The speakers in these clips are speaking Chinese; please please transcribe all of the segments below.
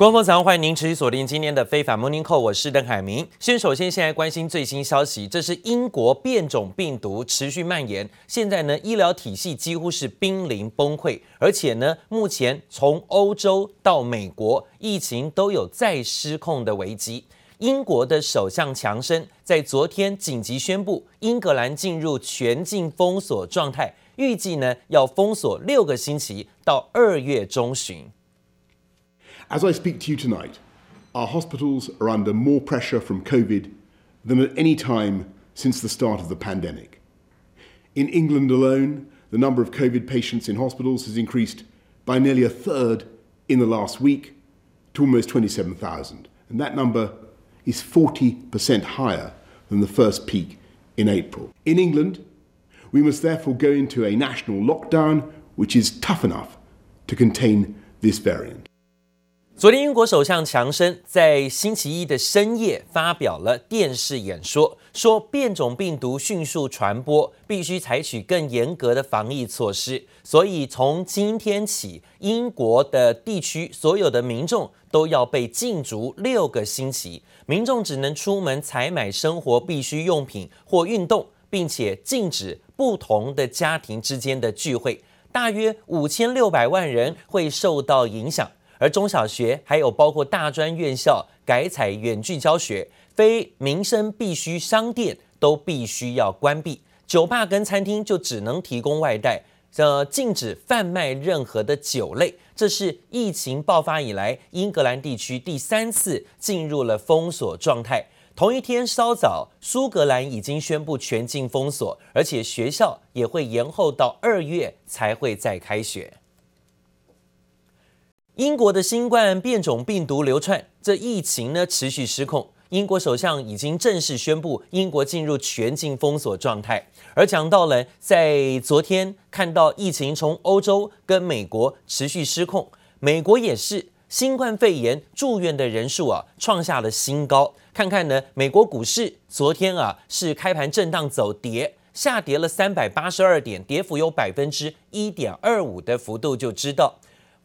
官方早上，欢迎您持续锁定今天的非凡 Morning Call，我是邓海明。先首先现在关心最新消息，这是英国变种病毒持续蔓延，现在呢医疗体系几乎是濒临崩溃，而且呢目前从欧洲到美国，疫情都有再失控的危机。英国的首相强生在昨天紧急宣布，英格兰进入全境封锁状态，预计呢要封锁六个星期，到二月中旬。As I speak to you tonight, our hospitals are under more pressure from COVID than at any time since the start of the pandemic. In England alone, the number of COVID patients in hospitals has increased by nearly a third in the last week to almost 27,000, and that number is 40% higher than the first peak in April. In England, we must therefore go into a national lockdown which is tough enough to contain this variant. 昨天，英国首相强生在星期一的深夜发表了电视演说，说变种病毒迅速传播，必须采取更严格的防疫措施。所以从今天起，英国的地区所有的民众都要被禁足六个星期，民众只能出门采买生活必需用品或运动，并且禁止不同的家庭之间的聚会。大约五千六百万人会受到影响。而中小学还有包括大专院校改采远距教学，非民生必需商店都必须要关闭，酒吧跟餐厅就只能提供外带，呃，禁止贩卖任何的酒类。这是疫情爆发以来，英格兰地区第三次进入了封锁状态。同一天稍早，苏格兰已经宣布全境封锁，而且学校也会延后到二月才会再开学。英国的新冠变种病毒流窜，这疫情呢持续失控。英国首相已经正式宣布，英国进入全境封锁状态。而讲到了，在昨天看到疫情从欧洲跟美国持续失控，美国也是新冠肺炎住院的人数啊创下了新高。看看呢，美国股市昨天啊是开盘震荡走跌，下跌了三百八十二点，跌幅有百分之一点二五的幅度，就知道。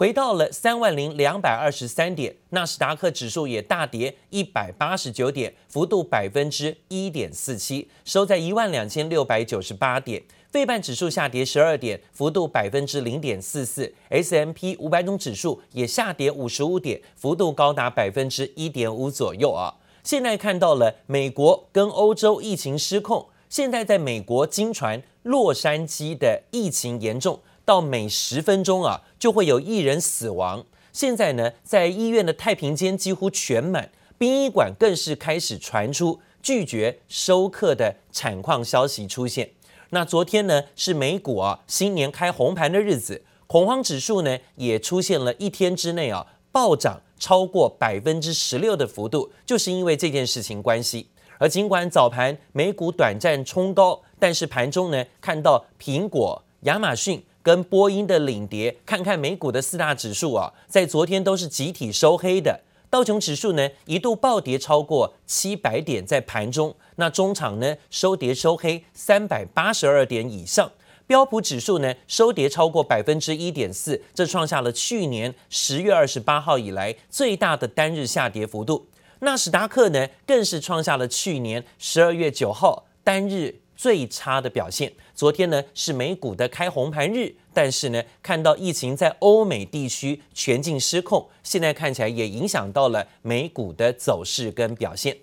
回到了三万零两百二十三点，纳斯达克指数也大跌一百八十九点，幅度百分之一点四七，收在一万两千六百九十八点。费半指数下跌十二点，幅度百分之零点四四。S M P 五百种指数也下跌五十五点，幅度高达百分之一点五左右啊。现在看到了美国跟欧洲疫情失控，现在在美国惊传洛杉矶的疫情严重。到每十分钟啊，就会有一人死亡。现在呢，在医院的太平间几乎全满，殡仪馆更是开始传出拒绝收客的惨况消息出现。那昨天呢，是美股啊新年开红盘的日子，恐慌指数呢也出现了一天之内啊暴涨超过百分之十六的幅度，就是因为这件事情关系。而尽管早盘美股短暂冲高，但是盘中呢看到苹果、亚马逊。跟波音的领跌，看看美股的四大指数啊，在昨天都是集体收黑的。道琼指数呢一度暴跌超过七百点，在盘中，那中场呢收跌收黑三百八十二点以上。标普指数呢收跌超过百分之一点四，这创下了去年十月二十八号以来最大的单日下跌幅度。纳斯达克呢更是创下了去年十二月九号单日。最差的表现。昨天呢是美股的开红盘日，但是呢看到疫情在欧美地区全境失控，现在看起来也影响到了美股的走势跟表现。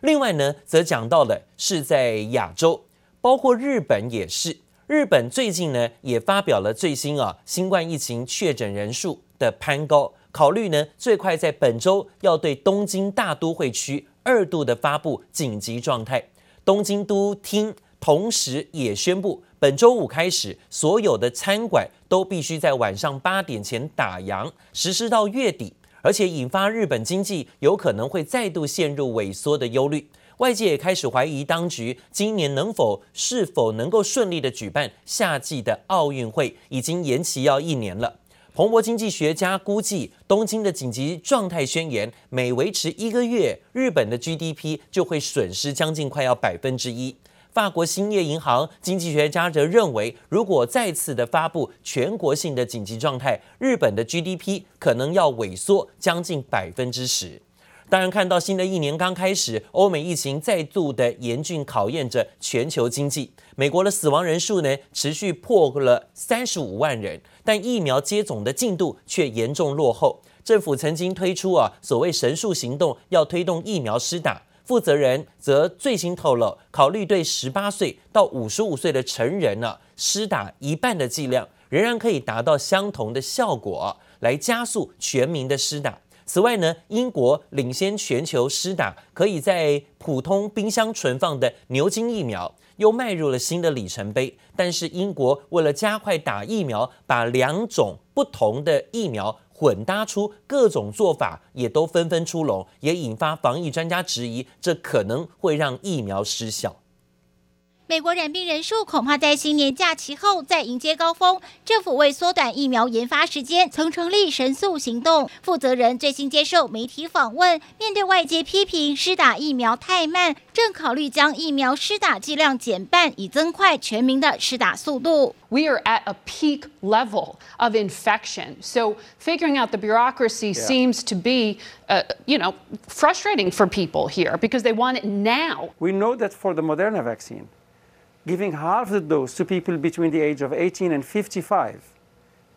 另外呢，则讲到了是在亚洲，包括日本也是。日本最近呢也发表了最新啊新冠疫情确诊人数的攀高，考虑呢最快在本周要对东京大都会区二度的发布紧急状态。东京都厅。同时也宣布，本周五开始，所有的餐馆都必须在晚上八点前打烊，实施到月底，而且引发日本经济有可能会再度陷入萎缩的忧虑。外界也开始怀疑，当局今年能否、是否能够顺利的举办夏季的奥运会，已经延期要一年了。彭博经济学家估计，东京的紧急状态宣言每维持一个月，日本的 GDP 就会损失将近快要百分之一。法国兴业银行经济学家则认为，如果再次的发布全国性的紧急状态，日本的 GDP 可能要萎缩将近百分之十。当然，看到新的一年刚开始，欧美疫情再度的严峻考验着全球经济。美国的死亡人数呢，持续破了三十五万人，但疫苗接种的进度却严重落后。政府曾经推出啊所谓“神速行动”，要推动疫苗施打。负责人则最新透露，考虑对十八岁到五十五岁的成人呢、施打一半的剂量，仍然可以达到相同的效果，来加速全民的施打。此外呢，英国领先全球施打可以在普通冰箱存放的牛津疫苗，又迈入了新的里程碑。但是英国为了加快打疫苗，把两种不同的疫苗混搭出各种做法，也都纷纷出笼，也引发防疫专家质疑，这可能会让疫苗失效。美国染病人数恐怕在新年假期后再迎接高峰。政府为缩短疫苗研发时间，曾成立神速行动。负责人最新接受媒体访问，面对外界批评施打疫苗太慢，正考虑将疫苗施打剂量减半，以增快全民的施打速度。We are at a peak level of infection, so figuring out the bureaucracy seems to be, uh, you know, frustrating for people here because they want it now. We know that for the Moderna vaccine. Giving half the dose to people between the age of 18 and 55,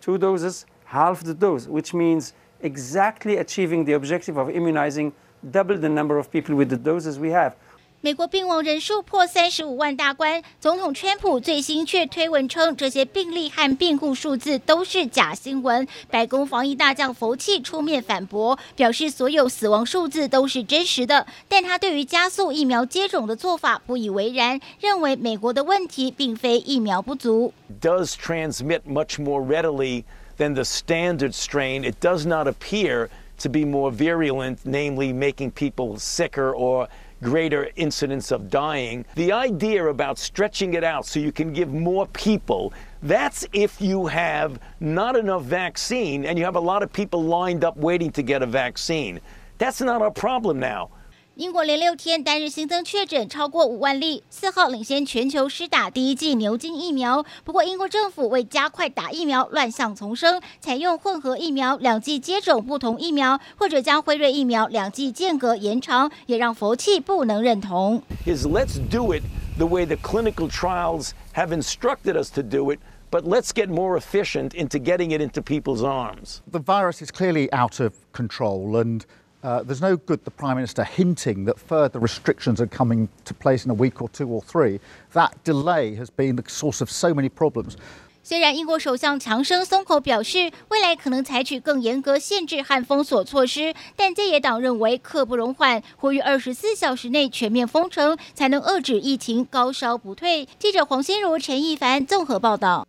two doses, half the dose, which means exactly achieving the objective of immunizing double the number of people with the doses we have. 美国病亡人数破三十五万大关，总统川普最新却推文称这些病例和病故数字都是假新闻。白宫防疫大将福气出面反驳，表示所有死亡数字都是真实的。但他对于加速疫苗接种的做法不以为然，认为美国的问题并非疫苗不足。Does transmit much more readily than the standard strain. It does not appear to be more virulent, namely making people sicker or greater incidence of dying. The idea about stretching it out so you can give more people, that's if you have not enough vaccine and you have a lot of people lined up waiting to get a vaccine. That's not our problem now. 英国连六天单日新增确诊超过五万例，四号领先全球施打第一剂牛津疫苗。不过，英国政府为加快打疫苗，乱象丛生，采用混合疫苗，两剂接种不同疫苗，或者将辉瑞疫苗两剂间隔延长，也让佛气不能认同。Is let's do it the way the clinical trials have instructed us to do it, but let's get more efficient into getting it into people's arms. The virus is clearly out of control and Uh, there's no good the Prime Minister hinting that further restrictions are coming to place in a week or two or three. That delay has been the source of so many problems. 虽然英国首相强生松口表示，未来可能采取更严格限制和封锁措施，但在野党认为刻不容缓，呼吁二十四小时内全面封城，才能遏制疫情高烧不退。记者黄心如、陈一凡综合报道。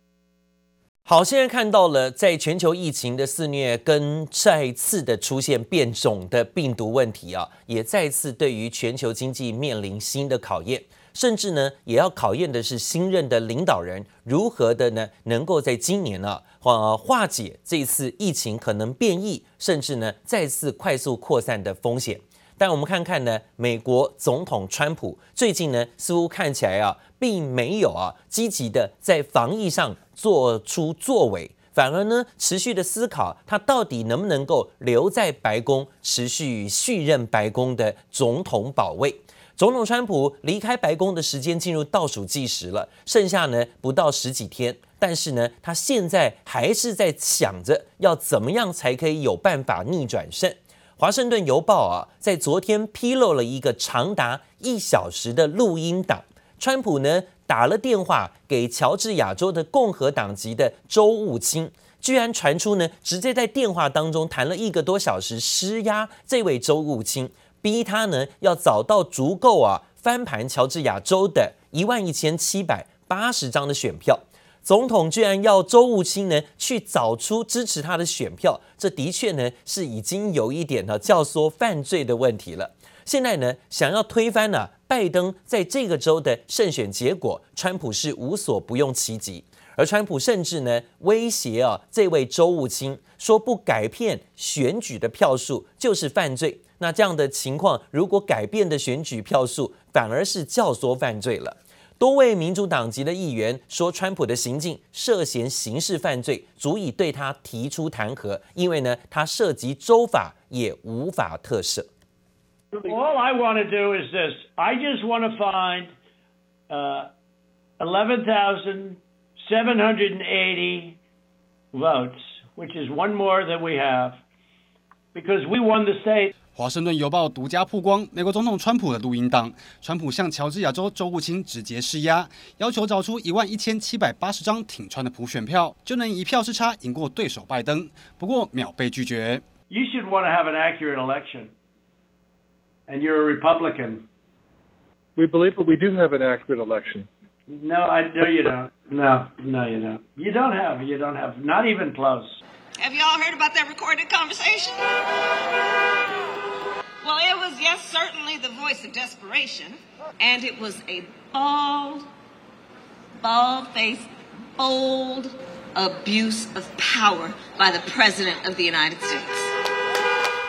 好，现在看到了，在全球疫情的肆虐跟再次的出现变种的病毒问题啊，也再次对于全球经济面临新的考验，甚至呢，也要考验的是新任的领导人如何的呢，能够在今年呢，呃，化解这次疫情可能变异，甚至呢，再次快速扩散的风险。但我们看看呢，美国总统川普最近呢，似乎看起来啊，并没有啊积极的在防疫上做出作为，反而呢，持续的思考他到底能不能够留在白宫，持续续任白宫的总统保卫。总统川普离开白宫的时间进入倒数计时了，剩下呢不到十几天，但是呢，他现在还是在想着要怎么样才可以有办法逆转胜。华盛顿邮报啊，在昨天披露了一个长达一小时的录音档。川普呢打了电话给乔治亚州的共和党籍的州务卿，居然传出呢直接在电话当中谈了一个多小时，施压这位州务卿，逼他呢要找到足够啊翻盘乔治亚州的一万一千七百八十张的选票。总统居然要州务卿呢去找出支持他的选票，这的确呢是已经有一点呢教唆犯罪的问题了。现在呢想要推翻呢、拜登在这个州的胜选结果，川普是无所不用其极，而川普甚至呢威胁啊这位州务卿说不改变选举的票数就是犯罪。那这样的情况，如果改变的选举票数反而是教唆犯罪了。多位民主党籍的议员说，川普的行径涉嫌刑事犯罪，足以对他提出弹劾，因为呢，他涉及州法，也无法特赦。All I want to do is this: I just want to find, uh, eleven thousand seven hundred and eighty votes, which is one more than we have, because we won the state. 华盛顿邮报独家曝光美国总统川普的录音档，川普向乔治亚州州务卿直接施压，要求找出一万一千七百八十张挺川的普选票，就能一票之差赢过对手拜登。不过秒被拒绝。You should want to have an accurate election, and you're a Republican. We believe that we do have an accurate election. No, I no, you don't. No, no, you don't. You don't have. You don't have. Not even close. Have you all heard about that recorded conversation? Well, it was, yes, certainly the voice of desperation, and it was a bald, bald-faced, bold abuse of power by the President of the United States.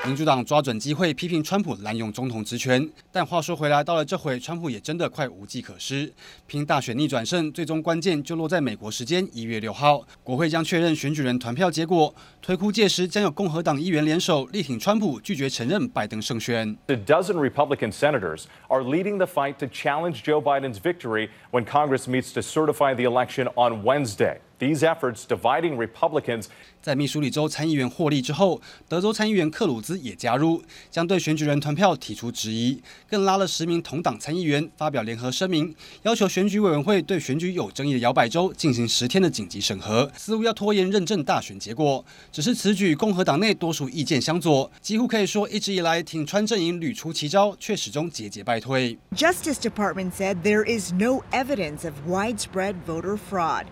民主党抓准机会批评川普滥用总统职权，但话说回来，到了这回，川普也真的快无计可施。拼大选逆转胜，最终关键就落在美国时间一月六号，国会将确认选举人团票结果。推估届时将有共和党议员联手力挺川普，拒绝承认拜登胜选。A dozen Republican senators are leading the fight to challenge Joe Biden's victory when Congress meets to certify the election on Wednesday. These efforts dividing Republicans. 在密苏里州参议员获利之后，德州参议员克鲁兹也加入，将对选举人团票提出质疑，更拉了十名同党参议员发表联合声明，要求选举委员会对选举有争议的摇摆州进行十天的紧急审核，似乎要拖延认证大选结果。只是此举共和党内多数意见相左，几乎可以说一直以来挺川阵营屡出奇招，却始终节节败退。Justice Department said there is no evidence of widespread voter fraud.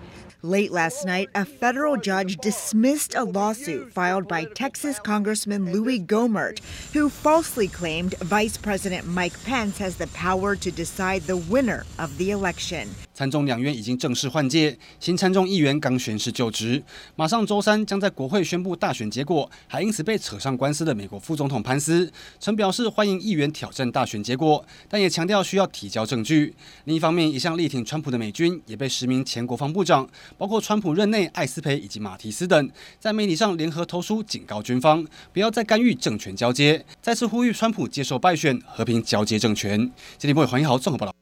Late last night, a federal judge dismissed a lawsuit filed by Texas Congressman Louis Gohmert, who falsely claimed Vice President Mike Pence has the power to decide the winner of the election. 参众两院已经正式换届，新参众议员刚宣誓就职，马上周三将在国会宣布大选结果。还因此被扯上官司的美国副总统潘斯曾表示欢迎议员挑战大选结果，但也强调需要提交证据。另一方面，一向力挺川普的美军也被十名前国防部长，包括川普任内艾斯培以及马提斯等，在媒体上联合投书警告军方不要再干预政权交接，再次呼吁川普接受败选，和平交接政权。今天播黄一豪综合报道。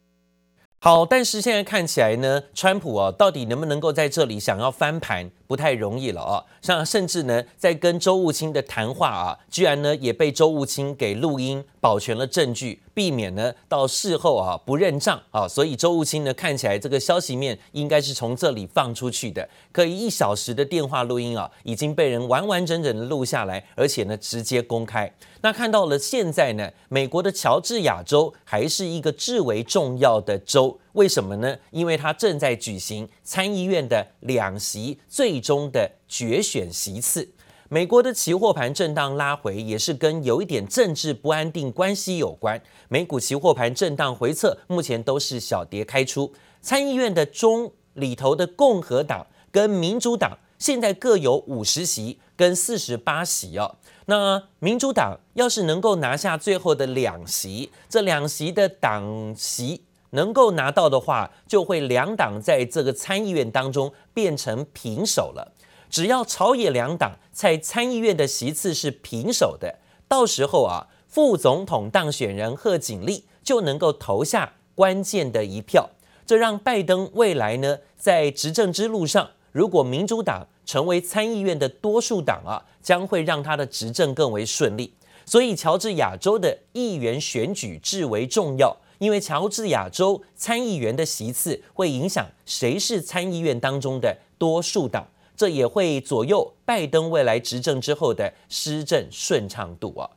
好，但是现在看起来呢，川普啊，到底能不能够在这里想要翻盘，不太容易了啊。像甚至呢，在跟周务卿的谈话啊，居然呢也被周务卿给录音，保全了证据，避免呢到事后啊不认账啊。所以周务卿呢看起来这个消息面应该是从这里放出去的。可以一小时的电话录音啊，已经被人完完整整的录下来，而且呢直接公开。那看到了现在呢，美国的乔治亚州还是一个至为重要的州，为什么呢？因为它正在举行参议院的两席最终的决选席次。美国的期货盘震荡拉回，也是跟有一点政治不安定关系有关。美股期货盘震荡回测，目前都是小跌开出。参议院的中里头的共和党跟民主党现在各有五十席跟四十八席哦。那民主党要是能够拿下最后的两席，这两席的党席能够拿到的话，就会两党在这个参议院当中变成平手了。只要朝野两党在参议院的席次是平手的，到时候啊，副总统当选人贺锦丽就能够投下关键的一票，这让拜登未来呢在执政之路上，如果民主党成为参议院的多数党啊，将会让他的执政更为顺利。所以，乔治亚州的议员选举至为重要，因为乔治亚州参议员的席次会影响谁是参议院当中的多数党，这也会左右拜登未来执政之后的施政顺畅度啊。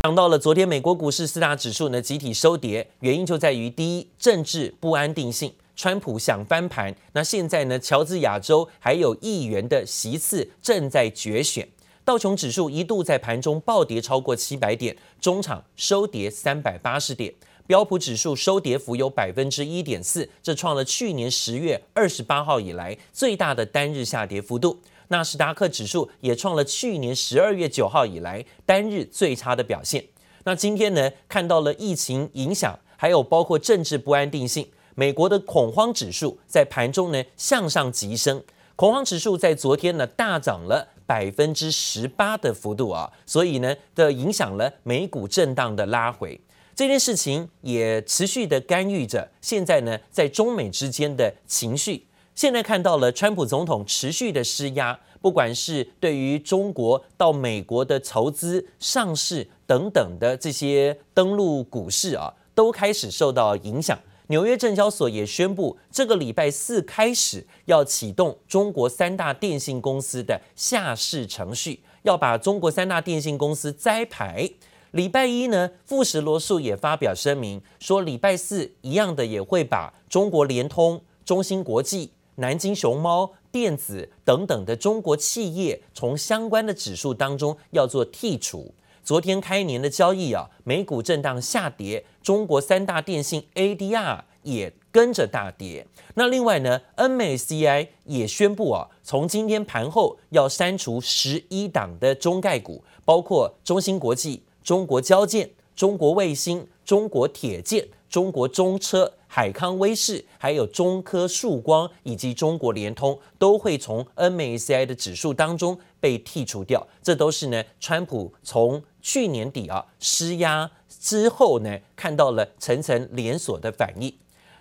讲到了昨天美国股市四大指数呢集体收跌，原因就在于第一，政治不安定性。川普想翻盘，那现在呢？乔治亚州还有议员的席次正在决选。道琼指数一度在盘中暴跌超过七百点，中场收跌三百八十点。标普指数收跌幅有百分之一点四，这创了去年十月二十八号以来最大的单日下跌幅度。纳斯达克指数也创了去年十二月九号以来单日最差的表现。那今天呢？看到了疫情影响。还有包括政治不安定性，美国的恐慌指数在盘中呢向上急升，恐慌指数在昨天呢大涨了百分之十八的幅度啊，所以呢的影响了美股震荡的拉回。这件事情也持续的干预着现在呢在中美之间的情绪。现在看到了川普总统持续的施压，不管是对于中国到美国的筹资、上市等等的这些登陆股市啊，都开始受到影响。纽约证交所也宣布，这个礼拜四开始要启动中国三大电信公司的下市程序，要把中国三大电信公司摘牌。礼拜一呢，富时罗素也发表声明说，礼拜四一样的也会把中国联通、中芯国际。南京熊猫电子等等的中国企业从相关的指数当中要做剔除。昨天开年的交易啊，美股震荡下跌，中国三大电信 ADR 也跟着大跌。那另外呢，MSCI 也宣布啊，从今天盘后要删除十一档的中概股，包括中芯国际、中国交建、中国卫星、中国铁建、中国中车。海康威视、还有中科曙光以及中国联通都会从 NMSCI 的指数当中被剔除掉。这都是呢，川普从去年底啊施压之后呢，看到了层层连锁的反应。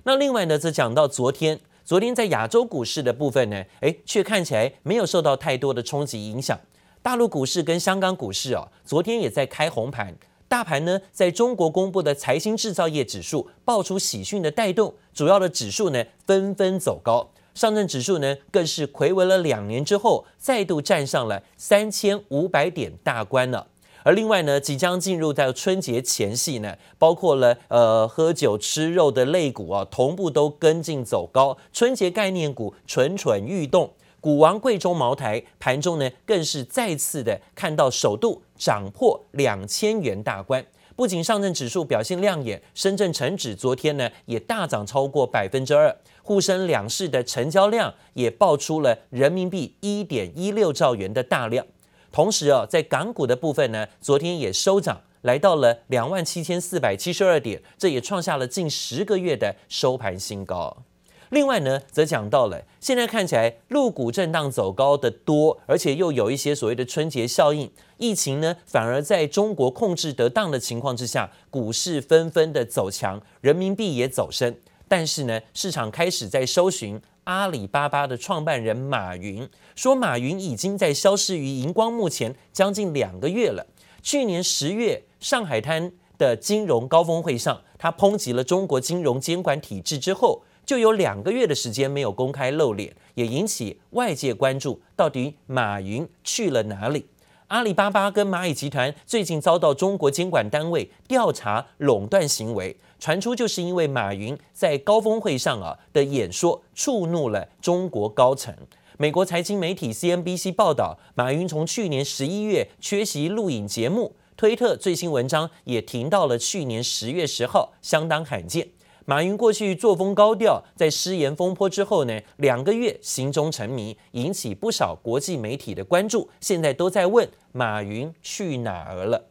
那另外呢，则讲到昨天，昨天在亚洲股市的部分呢，诶，却看起来没有受到太多的冲击影响。大陆股市跟香港股市啊，昨天也在开红盘。大盘呢，在中国公布的财新制造业指数爆出喜讯的带动，主要的指数呢纷纷走高，上证指数呢更是睽违了两年之后，再度站上了三千五百点大关了。而另外呢，即将进入到春节前夕呢，包括了呃喝酒吃肉的类股啊，同步都跟进走高，春节概念股蠢蠢欲动。股王贵州茅台盘中呢，更是再次的看到首度涨破两千元大关。不仅上证指数表现亮眼，深圳成指昨天呢也大涨超过百分之二，沪深两市的成交量也爆出了人民币一点一六兆元的大量。同时啊，在港股的部分呢，昨天也收涨，来到了两万七千四百七十二点，这也创下了近十个月的收盘新高。另外呢，则讲到了现在看起来陆股震荡走高的多，而且又有一些所谓的春节效应，疫情呢反而在中国控制得当的情况之下，股市纷纷的走强，人民币也走升。但是呢，市场开始在搜寻阿里巴巴的创办人马云，说马云已经在消失于荧光幕前将近两个月了。去年十月上海滩的金融高峰会上，他抨击了中国金融监管体制之后。就有两个月的时间没有公开露脸，也引起外界关注，到底马云去了哪里？阿里巴巴跟蚂蚁集团最近遭到中国监管单位调查垄断行为，传出就是因为马云在高峰会上啊的演说触怒了中国高层。美国财经媒体 CNBC 报道，马云从去年十一月缺席录影节目，推特最新文章也停到了去年十月十号，相当罕见。马云过去作风高调，在失言风波之后呢，两个月行踪沉迷，引起不少国际媒体的关注。现在都在问马云去哪儿了。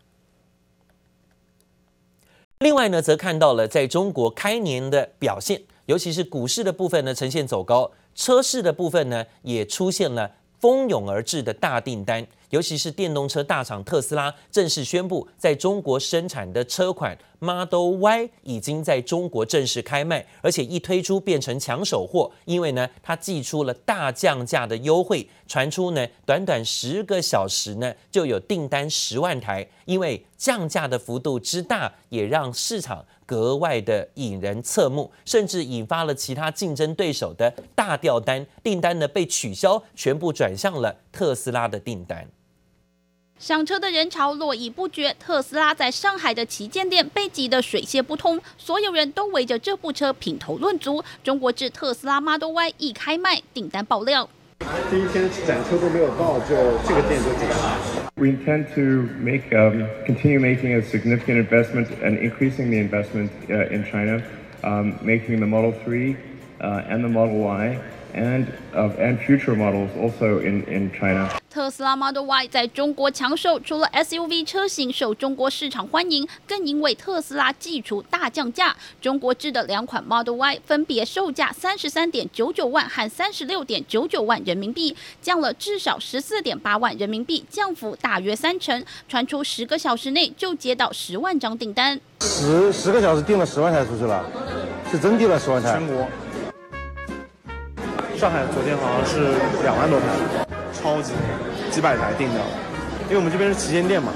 另外呢，则看到了在中国开年的表现，尤其是股市的部分呢，呈现走高，车市的部分呢，也出现了蜂拥而至的大订单。尤其是电动车大厂特斯拉正式宣布，在中国生产的车款 Model Y 已经在中国正式开卖，而且一推出变成抢手货，因为呢，它祭出了大降价的优惠，传出呢，短短十个小时呢，就有订单十万台，因为降价的幅度之大，也让市场格外的引人侧目，甚至引发了其他竞争对手的大掉单，订单呢被取消，全部转向了特斯拉的订单。上车的人潮络绎不绝，特斯拉在上海的旗舰店被挤得水泄不通，所有人都围着这部车品头论足。中国制特斯拉 Model Y 一开卖，订单爆量。第一天展车都没有到，就这个店就挤了。We intend to make, um, continue making a significant investment and increasing the investment in China, um, making the Model 3, uh, and the Model Y. and of and future models also in, in China. 特斯拉 Model Y 在中国抢手，除了 SUV 车型受中国市场欢迎，更因为特斯拉祭出大降价，中国制的两款 Model Y 分别售价三十三点九九万和三十六点九九万人民币，降了至少十四点八万人民币，降幅大约三成。传出十个小时内就接到十万张订单，十十个小时订了十万台出去了，是真订了十万台。全国，上海昨天好像是两万多台。超级几百台订的，因为我们这边是旗舰店嘛。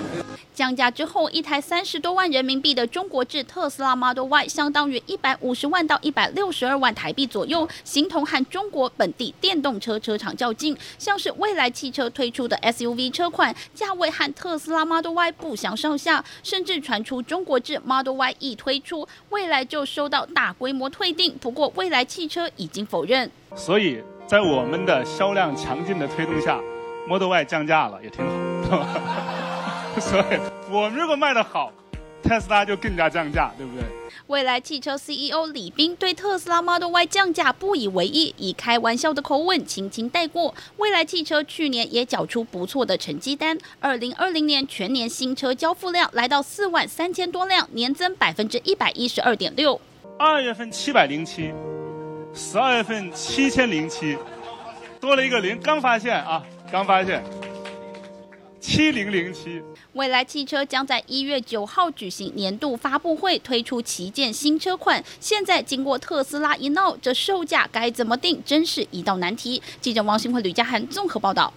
降价之后，一台三十多万人民币的中国制特斯拉 Model Y，相当于一百五十万到一百六十二万台币左右，形同和中国本地电动车车厂较劲。像是蔚来汽车推出的 SUV 车款，价位和特斯拉 Model Y 不相上下，甚至传出中国制 Model Y 一推出，蔚来就收到大规模退订。不过，蔚来汽车已经否认。所以。在我们的销量强劲的推动下，Model Y 降价了，也挺好。所以，我们如果卖得好，特斯拉就更加降价，对不对？未来汽车 CEO 李斌对特斯拉 Model Y 降价不以为意，以开玩笑的口吻轻轻带过。未来汽车去年也缴出不错的成绩单，二零二零年全年新车交付量来到四万三千多辆，年增百分之一百一十二点六。二月份七百零七。十二月份七千零七，多了一个零，刚发现啊，刚发现，七零零七。未来汽车将在一月九号举行年度发布会，推出旗舰新车款。现在经过特斯拉一闹，这售价该怎么定，真是一道难题。记者王新辉、吕家涵综合报道。